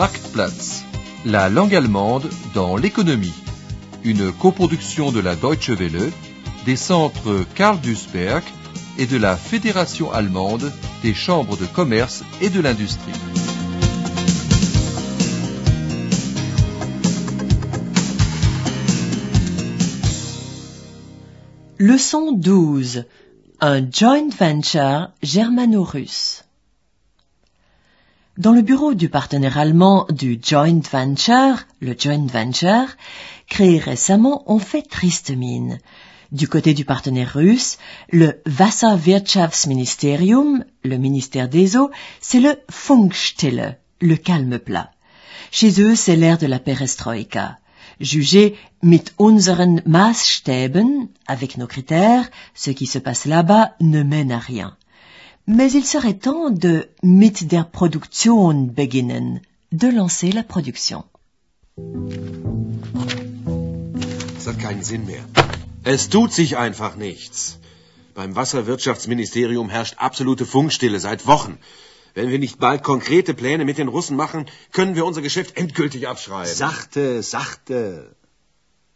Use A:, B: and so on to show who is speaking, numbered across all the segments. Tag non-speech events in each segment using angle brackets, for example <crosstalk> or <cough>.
A: Marktplatz, la langue allemande dans l'économie. Une coproduction de la Deutsche Welle, des centres Karl Duisberg et de la Fédération allemande des chambres de commerce et de l'industrie.
B: Leçon 12. Un joint venture germano-russe. Dans le bureau du partenaire allemand du joint venture, le joint venture, créé récemment, on fait triste mine. Du côté du partenaire russe, le Wasserwirtschaftsministerium, le ministère des eaux, c'est le Funkstille, le calme plat. Chez eux, c'est l'ère de la perestroïka. Jugez mit unseren Maßstäben, avec nos critères, ce qui se passe là-bas ne mène à rien. Mais il serait temps de mit der Produktion beginnen, de lancer la production.
C: Das hat keinen Sinn mehr. Es tut sich einfach nichts. Beim Wasserwirtschaftsministerium herrscht absolute Funkstille seit Wochen. Wenn wir nicht bald konkrete Pläne mit den Russen machen, können wir unser Geschäft endgültig abschreiben.
D: Sachte, sachte.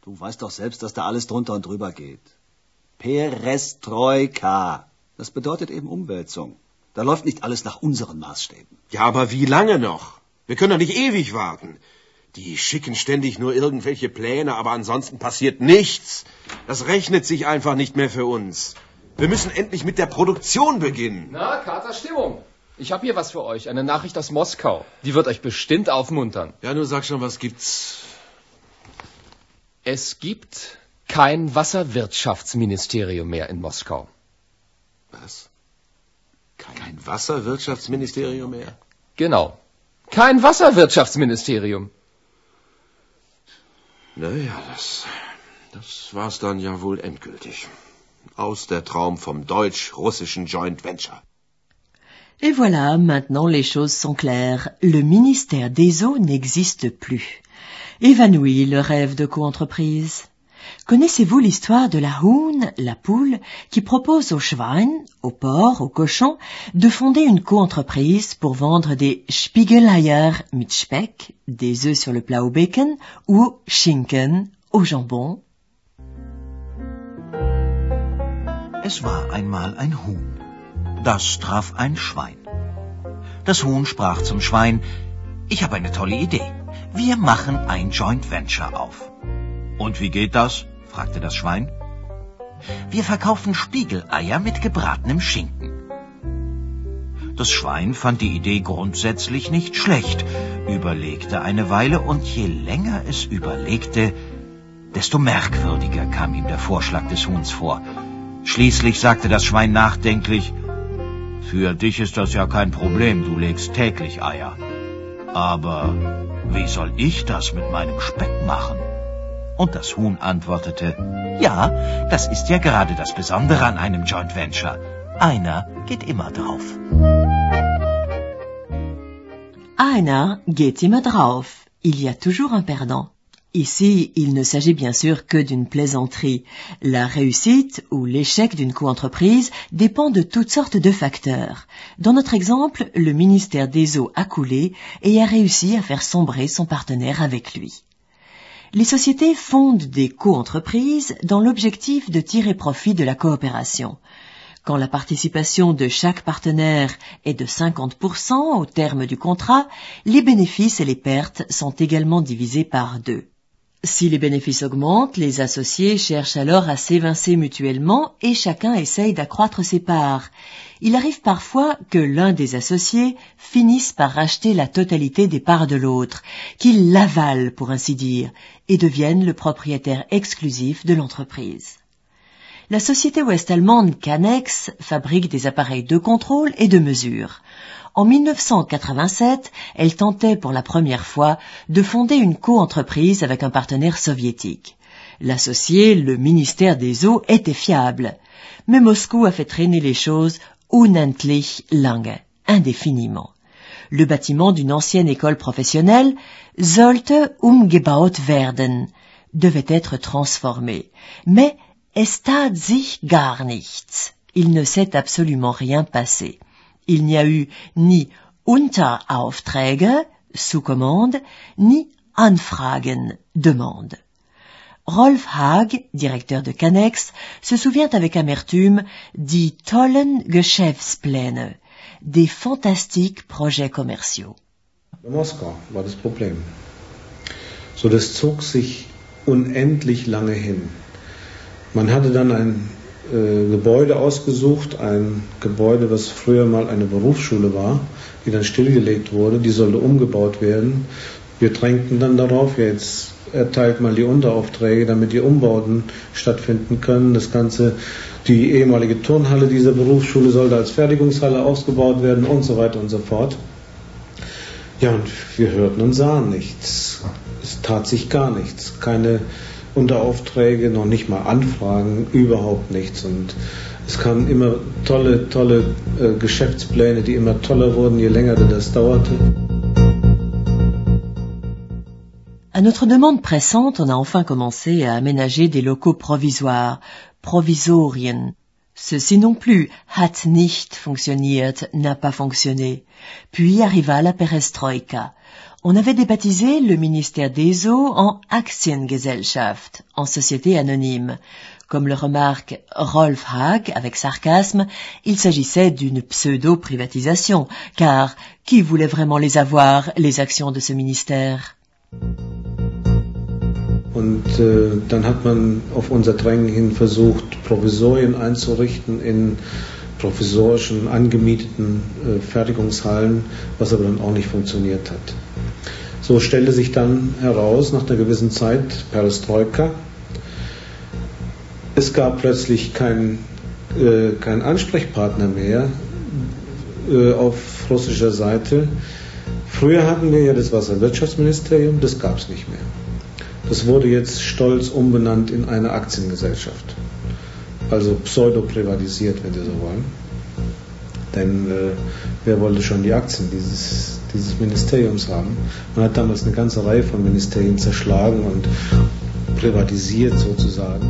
D: Du weißt doch selbst, dass da alles drunter und drüber geht. Perestroika. Das bedeutet eben Umwälzung. Da läuft nicht alles nach unseren Maßstäben.
C: Ja, aber wie lange noch? Wir können doch nicht ewig warten. Die schicken ständig nur irgendwelche Pläne, aber ansonsten passiert nichts. Das rechnet sich einfach nicht mehr für uns. Wir müssen endlich mit der Produktion beginnen.
E: Na, Kater Stimmung. Ich habe hier was für euch, eine Nachricht aus Moskau. Die wird euch bestimmt aufmuntern.
C: Ja, nur sag schon, was gibt's?
E: Es gibt kein Wasserwirtschaftsministerium mehr in Moskau.
C: Was? Kein Wasserwirtschaftsministerium mehr?
E: Genau. Kein Wasserwirtschaftsministerium.
C: Naja, das, das war's dann ja wohl endgültig. Aus der Traum vom deutsch-russischen Joint Venture.
B: Et voilà, maintenant les choses sont claires. Le ministère des eaux n'existe plus. Évanoui le rêve de coentreprise. Connaissez-vous l'histoire de la Huhn, la poule, qui propose au Schwein, au porc, au cochon, de fonder une coentreprise pour vendre des Spiegeleier mit Speck, des œufs sur le plat au bacon, ou Schinken, au jambon?
F: Es war einmal ein Huhn. Das traf ein Schwein. Das Huhn sprach zum Schwein, ich habe eine tolle Idee. Wir machen ein Joint Venture auf. Und wie geht das? fragte das Schwein. Wir verkaufen Spiegeleier mit gebratenem Schinken. Das Schwein fand die Idee grundsätzlich nicht schlecht, überlegte eine Weile und je länger es überlegte, desto merkwürdiger kam ihm der Vorschlag des Huhns vor. Schließlich sagte das Schwein nachdenklich, für dich ist das ja kein Problem, du legst täglich Eier. Aber wie soll ich das mit meinem Speck machen? Und das Huhn antwortete, ja, das ist ja gerade das Besondere an einem Joint Venture. Einer geht immer drauf.
B: Einer geht immer drauf. Il y a toujours un perdant. Ici, il ne s'agit bien sûr que d'une plaisanterie. La réussite ou l'échec d'une coentreprise dépend de toutes sortes de facteurs. Dans notre exemple, le ministère des Eaux a coulé et a réussi à faire sombrer son partenaire avec lui. Les sociétés fondent des coentreprises dans l'objectif de tirer profit de la coopération. Quand la participation de chaque partenaire est de 50% au terme du contrat, les bénéfices et les pertes sont également divisés par deux. Si les bénéfices augmentent, les associés cherchent alors à s'évincer mutuellement et chacun essaye d'accroître ses parts. Il arrive parfois que l'un des associés finisse par racheter la totalité des parts de l'autre, qu'il l'avale pour ainsi dire, et devienne le propriétaire exclusif de l'entreprise. La société ouest-allemande Canex fabrique des appareils de contrôle et de mesure. En 1987, elle tentait pour la première fois de fonder une coentreprise avec un partenaire soviétique. L'associé, le ministère des Eaux, était fiable. Mais Moscou a fait traîner les choses unendlich lange, indéfiniment. Le bâtiment d'une ancienne école professionnelle, sollte umgebaut werden, devait être transformé. Mais es tat sich gar nichts. Il ne s'est absolument rien passé il n'y a eu ni Unteraufträge, sous commande, ni Anfragen, demande. Rolf Haag, directeur de Canex, se souvient avec amertume die tollen Geschäftspläne, des fantastiques projets commerciaux.
G: Moskau war das Problem? So, das zog sich unendlich lange hin. Man hatte dann ein äh, Gebäude ausgesucht, ein Gebäude, was früher mal eine Berufsschule war, die dann stillgelegt wurde, die sollte umgebaut werden. Wir drängten dann darauf, jetzt erteilt mal die Unteraufträge, damit die Umbauten stattfinden können. Das Ganze, die ehemalige Turnhalle dieser Berufsschule sollte als Fertigungshalle ausgebaut werden und so weiter und so fort. Ja, und wir hörten und sahen nichts. Es tat sich gar nichts. Keine Unteraufträge, noch nicht mal Anfragen, überhaupt nichts. Und es kamen immer tolle, tolle äh, Geschäftspläne, die immer toller wurden, je länger das dauerte.
B: À notre demande pressante, on a enfin commencé à aménager des locaux provisoires, provisorien. Ceci non plus, hat nicht funktioniert, n'a pas fonctionné. Puis arriva la perestroïka. On avait débaptisé le ministère des Eaux en Aktiengesellschaft, en société anonyme. Comme le remarque Rolf Haag avec sarcasme, il s'agissait d'une pseudo-privatisation, car qui voulait vraiment les avoir, les actions de ce ministère?
G: Und äh, dann hat man auf unser Drängen hin versucht, Provisorien einzurichten in provisorischen, angemieteten äh, Fertigungshallen, was aber dann auch nicht funktioniert hat. So stellte sich dann heraus, nach einer gewissen Zeit, Perestroika, es gab plötzlich keinen äh, kein Ansprechpartner mehr äh, auf russischer Seite. Früher hatten wir ja das Wasserwirtschaftsministerium, das gab es nicht mehr. Das wurde jetzt stolz umbenannt in eine Aktiengesellschaft. Also pseudo-privatisiert, wenn Sie so wollen. Denn äh, wer wollte schon die Aktien dieses, dieses Ministeriums haben? Man hat damals eine ganze Reihe von Ministerien zerschlagen und privatisiert sozusagen.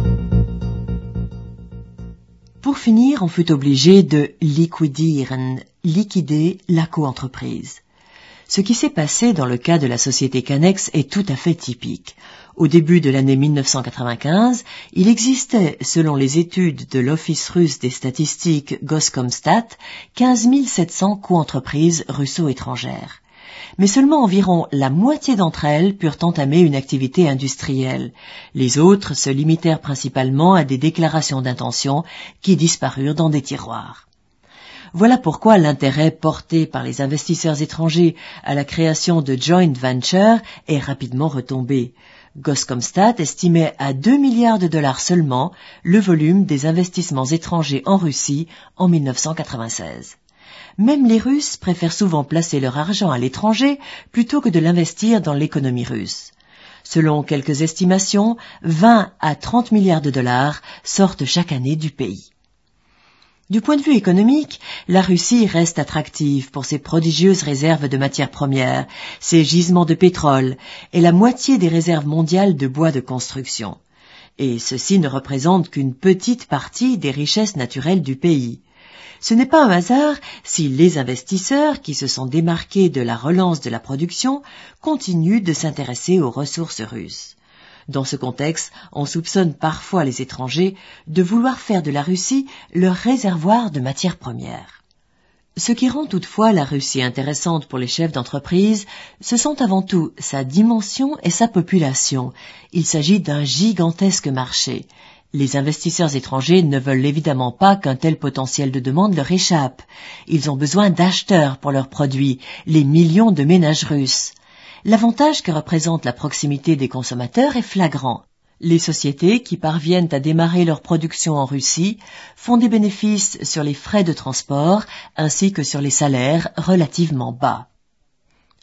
B: Pour finir, on fut obligé de liquidieren, liquider la coentreprise. Ce qui s'est passé dans le cas de la société Canex est tout à fait typique. Au début de l'année 1995, il existait, selon les études de l'Office russe des statistiques Goskomstat, 15 700 coentreprises russo-étrangères. Mais seulement environ la moitié d'entre elles purent entamer une activité industrielle. Les autres se limitèrent principalement à des déclarations d'intention qui disparurent dans des tiroirs. Voilà pourquoi l'intérêt porté par les investisseurs étrangers à la création de joint ventures est rapidement retombé. Goskomstat estimait à 2 milliards de dollars seulement le volume des investissements étrangers en Russie en 1996. Même les Russes préfèrent souvent placer leur argent à l'étranger plutôt que de l'investir dans l'économie russe. Selon quelques estimations, 20 à 30 milliards de dollars sortent chaque année du pays. Du point de vue économique, la Russie reste attractive pour ses prodigieuses réserves de matières premières, ses gisements de pétrole et la moitié des réserves mondiales de bois de construction. Et ceci ne représente qu'une petite partie des richesses naturelles du pays. Ce n'est pas un hasard si les investisseurs qui se sont démarqués de la relance de la production continuent de s'intéresser aux ressources russes. Dans ce contexte, on soupçonne parfois les étrangers de vouloir faire de la Russie leur réservoir de matières premières. Ce qui rend toutefois la Russie intéressante pour les chefs d'entreprise, ce sont avant tout sa dimension et sa population. Il s'agit d'un gigantesque marché. Les investisseurs étrangers ne veulent évidemment pas qu'un tel potentiel de demande leur échappe. Ils ont besoin d'acheteurs pour leurs produits, les millions de ménages russes. L'avantage que représente la proximité des consommateurs est flagrant. Les sociétés qui parviennent à démarrer leur production en Russie font des bénéfices sur les frais de transport ainsi que sur les salaires relativement bas.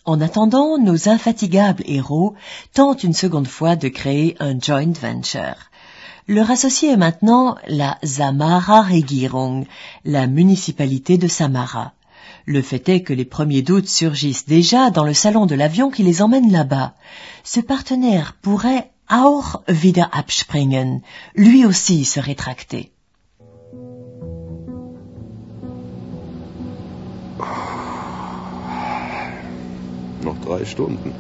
B: En attendant, nos infatigables héros tentent une seconde fois de créer un joint venture. Leur associé est maintenant la Samara Regierung, la municipalité de Samara. Le fait est que les premiers doutes surgissent déjà dans le salon de l'avion qui les emmène là-bas. Ce partenaire pourrait auch wieder abspringen, lui aussi se rétracter.
C: Noch drei Stunden.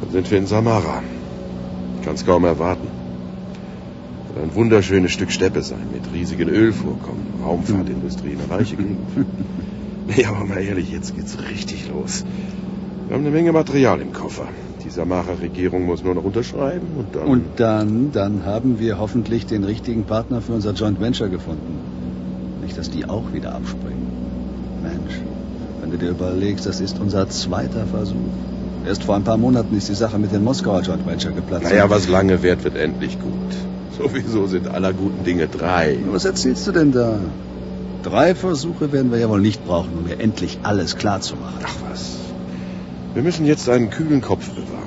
C: Dann sind wir in Samara. Ich kann es kaum erwarten. Soll ein wunderschönes Stück Steppe sein, mit riesigen Ölvorkommen, Raumfahrtindustrie, eine reiche Gegend. <laughs> <laughs> Nee, aber mal ehrlich, jetzt geht's richtig los. Wir haben eine Menge Material im Koffer. Die Samarer Regierung muss nur noch unterschreiben und dann...
D: Und dann, dann haben wir hoffentlich den richtigen Partner für unser Joint Venture gefunden. Nicht, dass die auch wieder abspringen. Mensch, wenn du dir überlegst, das ist unser zweiter Versuch. Erst vor ein paar Monaten ist die Sache mit dem Moskauer Joint Venture geplatzt.
C: Naja, was lange währt, wird endlich gut. Sowieso sind aller guten Dinge drei.
D: Was erzählst du denn da? Drei Versuche werden wir ja wohl nicht brauchen, um mir endlich alles klar zu machen.
C: Ach was. Wir müssen jetzt einen kühlen Kopf bewahren.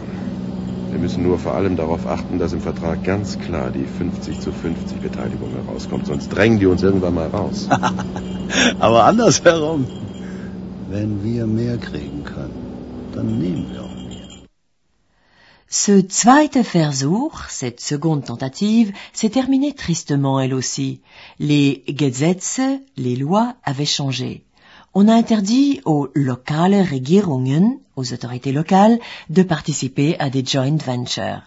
C: Wir müssen nur vor allem darauf achten, dass im Vertrag ganz klar die 50 zu 50 Beteiligung herauskommt. Sonst drängen die uns irgendwann mal raus. <laughs>
D: Aber andersherum. Wenn wir mehr kriegen können, dann nehmen wir mehr.
B: Ce zweite Versuch, cette seconde tentative, s'est terminée tristement elle aussi. Les Gesetze, les lois avaient changé. On a interdit aux lokale Regierungen, aux autorités locales, de participer à des joint ventures.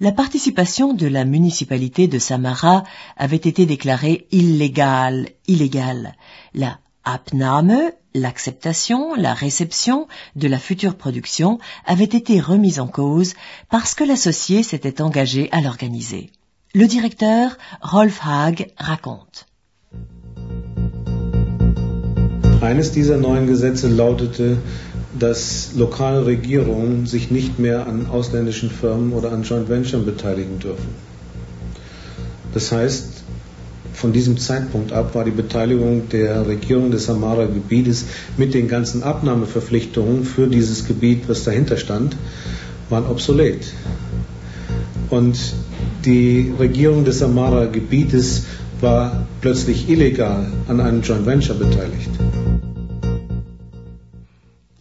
B: La participation de la municipalité de Samara avait été déclarée illégale, illégale. Abnahme, l'acceptation, la réception de la future production avait été remise en cause parce que l'associé s'était engagé à l'organiser. Le directeur, Rolf Haag, raconte.
G: Eines dieser neuen Gesetze lautete, dass lokale Regierungen sich nicht mehr an ausländischen Firmen oder an Joint Ventures beteiligen dürfen. Das von diesem Zeitpunkt ab war die Beteiligung der Regierung des Samara-Gebietes mit den ganzen Abnahmeverpflichtungen für dieses Gebiet, was dahinter stand, waren obsolet. Und die Regierung des Samara-Gebietes war plötzlich illegal an einem Joint Venture beteiligt.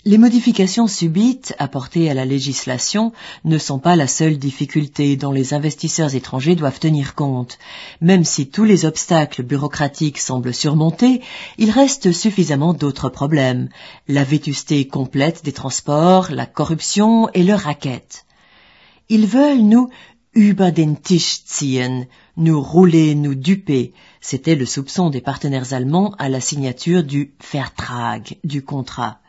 B: Les modifications subites apportées à la législation ne sont pas la seule difficulté dont les investisseurs étrangers doivent tenir compte. Même si tous les obstacles bureaucratiques semblent surmontés, il reste suffisamment d'autres problèmes. La vétusté complète des transports, la corruption et le racket. Ils veulent nous über den Tisch ziehen, nous rouler, nous duper. C'était le soupçon des partenaires allemands à la signature du Vertrag, du contrat.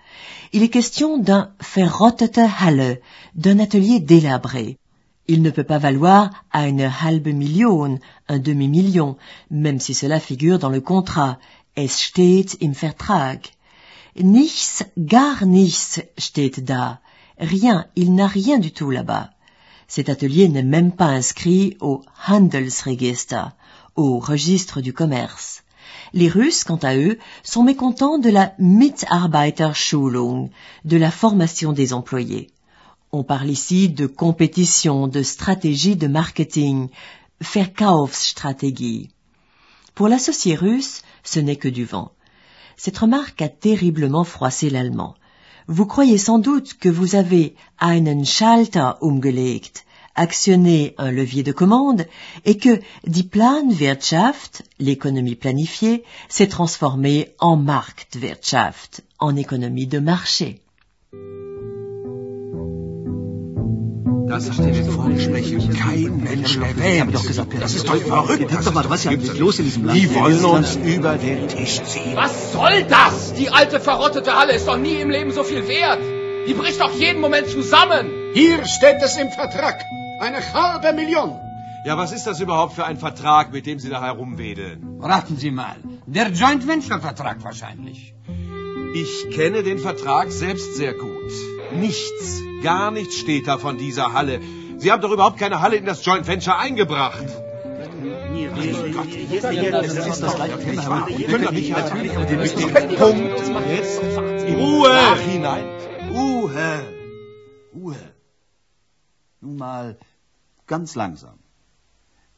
B: Il est question d'un verrottete Halle, d'un atelier délabré. Il ne peut pas valoir eine halbe Million, un demi-million, même si cela figure dans le contrat. Es steht im Vertrag. Nichts, gar nichts steht da. Rien, il n'a rien du tout là-bas. Cet atelier n'est même pas inscrit au Handelsregister, au registre du commerce. Les Russes, quant à eux, sont mécontents de la Mitarbeiterschulung, de la formation des employés. On parle ici de compétition, de stratégie de marketing, Verkaufsstrategie. Pour l'associé russe, ce n'est que du vent. Cette remarque a terriblement froissé l'allemand. Vous croyez sans doute que vous avez einen Schalter umgelegt, actionner un levier de commande et que die Planwirtschaft, l'économie planifiée, s'est transformée en Marktwirtschaft, en économie de marché.
C: Das hat in den Vorgesprächen kein Mensch erwähnt. Das ist doch verrückt.
D: Denk doch mal, was ist hier eigentlich los in diesem Land?
C: Die wollen uns über den Tisch ziehen.
E: Was soll das? Die alte verrottete Halle ist doch nie im Leben so viel wert. Die bricht doch jeden Moment zusammen.
H: Hier steht es im Vertrag. Eine halbe Million.
C: Ja, was ist das überhaupt für ein Vertrag, mit dem Sie da herumwedeln?
H: Raten Sie mal. Der Joint Venture Vertrag wahrscheinlich.
C: Ich kenne den Vertrag selbst sehr gut. Nichts, gar nichts steht da von dieser Halle. Sie haben doch überhaupt keine Halle in das Joint Venture eingebracht. Punkt. Jetzt Ruhe. Nachhinein. Ruhe.
D: Ruhe. Nun mal ganz langsam.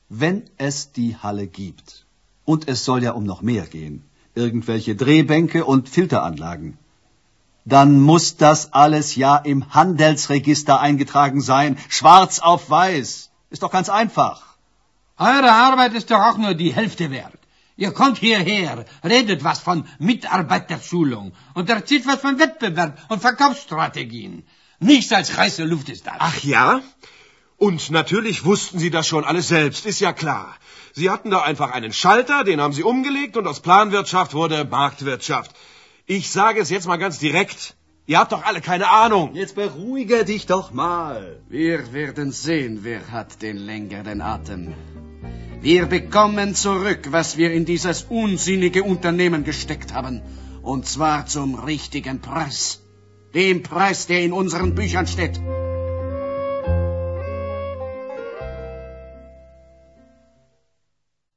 D: Wenn es die Halle gibt, und es soll ja um noch mehr gehen, irgendwelche Drehbänke und Filteranlagen, dann muss das alles ja im Handelsregister eingetragen sein, schwarz auf weiß. Ist doch ganz einfach.
H: Eure Arbeit ist doch auch nur die Hälfte wert. Ihr kommt hierher, redet was von Mitarbeiterschulung und erzählt was von Wettbewerb und Verkaufsstrategien. Nichts als heiße Luft ist das.
C: Ach ja? Und natürlich wussten Sie das schon alles selbst, ist ja klar. Sie hatten da einfach einen Schalter, den haben Sie umgelegt und aus Planwirtschaft wurde Marktwirtschaft. Ich sage es jetzt mal ganz direkt. Ihr habt doch alle keine Ahnung.
I: Jetzt beruhige dich doch mal. Wir werden sehen, wer hat den längeren Atem. Wir bekommen zurück, was wir in dieses unsinnige Unternehmen gesteckt haben. Und zwar zum richtigen Preis. Dem Preis, der in unseren Büchern steht.